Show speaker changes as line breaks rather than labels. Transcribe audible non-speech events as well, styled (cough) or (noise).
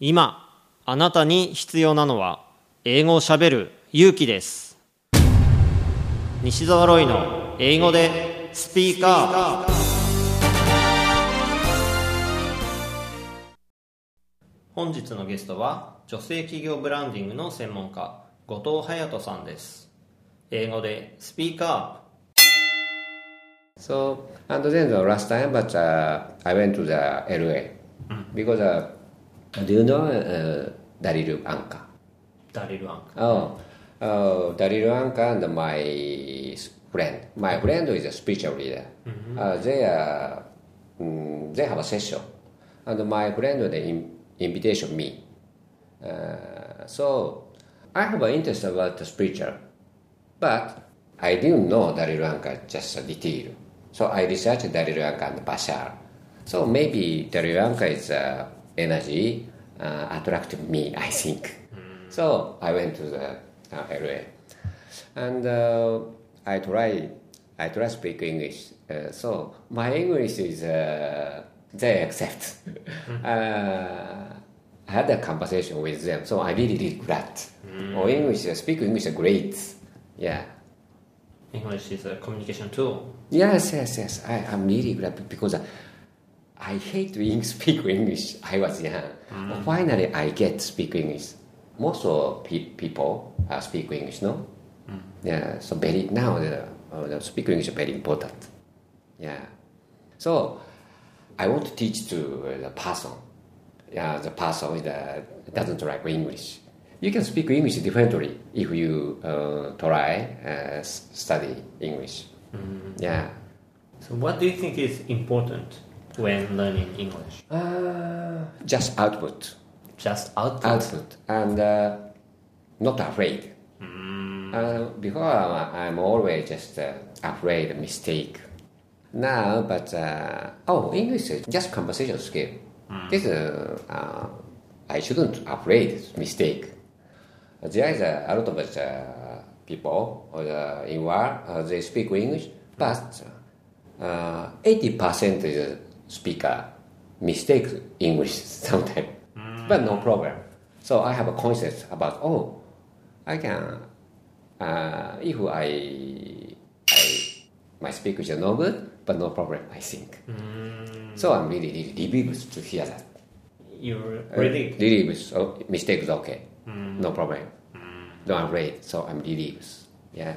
今あなたに必要なのは英語をしゃべる勇気です。西澤ロイの英語でスピーカー。本日のゲストは女性企業ブランディングの専門家後藤隼人さんです。英語でスピーカ
So, and then the last time, but uh, I went to the LA because uh, Do you know uh, Darryl Anka?
Darryl Anka.
Oh. Uh, Darryl Anka and my friend. My friend is a spiritual leader. Mm-hmm. Uh, they are, um, they have a session, and my friend the invitation me. Uh, so I have an interest about the spiritual, but I didn't know Darryl Anka just a detail. So I researched Darryl Anka and Bashar. So maybe Darryl Anka is a energy uh, attracted me, (laughs) I think. So I went to the uh, LA, and uh, I try I try speak English. Uh, so my English is uh, they accept. (laughs) uh, I had a conversation with them, so I really really glad. Oh, English speak English is great. Yeah.
English is a communication tool
Yes, yes, yes. I, I'm really glad because I, I hate to (laughs) speak English. I was young. But finally, I get to speak English. Most of pe- people uh, speak English, no? Yeah. So very now the, uh, the speak English is very important. Yeah. So I want to teach to uh, the person. Yeah, the person is, uh, doesn't like English. You can speak English differently if you uh, try uh, study English. Yeah.
So what do you think is important when learning English?
Uh, just output,
Just output.
output, and uh, not afraid. Uh, before I'm, I'm always just uh, afraid of mistake. Now, but uh, oh, English is just conversation skill. This uh, uh, I shouldn't afraid mistake. There is a, a lot of uh, people in war uh, they speak English, but uh, eighty percent is speaker mistake English sometimes, but no problem. So I have a concept about oh, I can uh, if I I my speech is no good, but no problem. I think. So I'm really really relieved to hear that.
You're
Uh, relieved. So mistake is okay. No problem. Don't afraid. So I'm relieved. Yeah.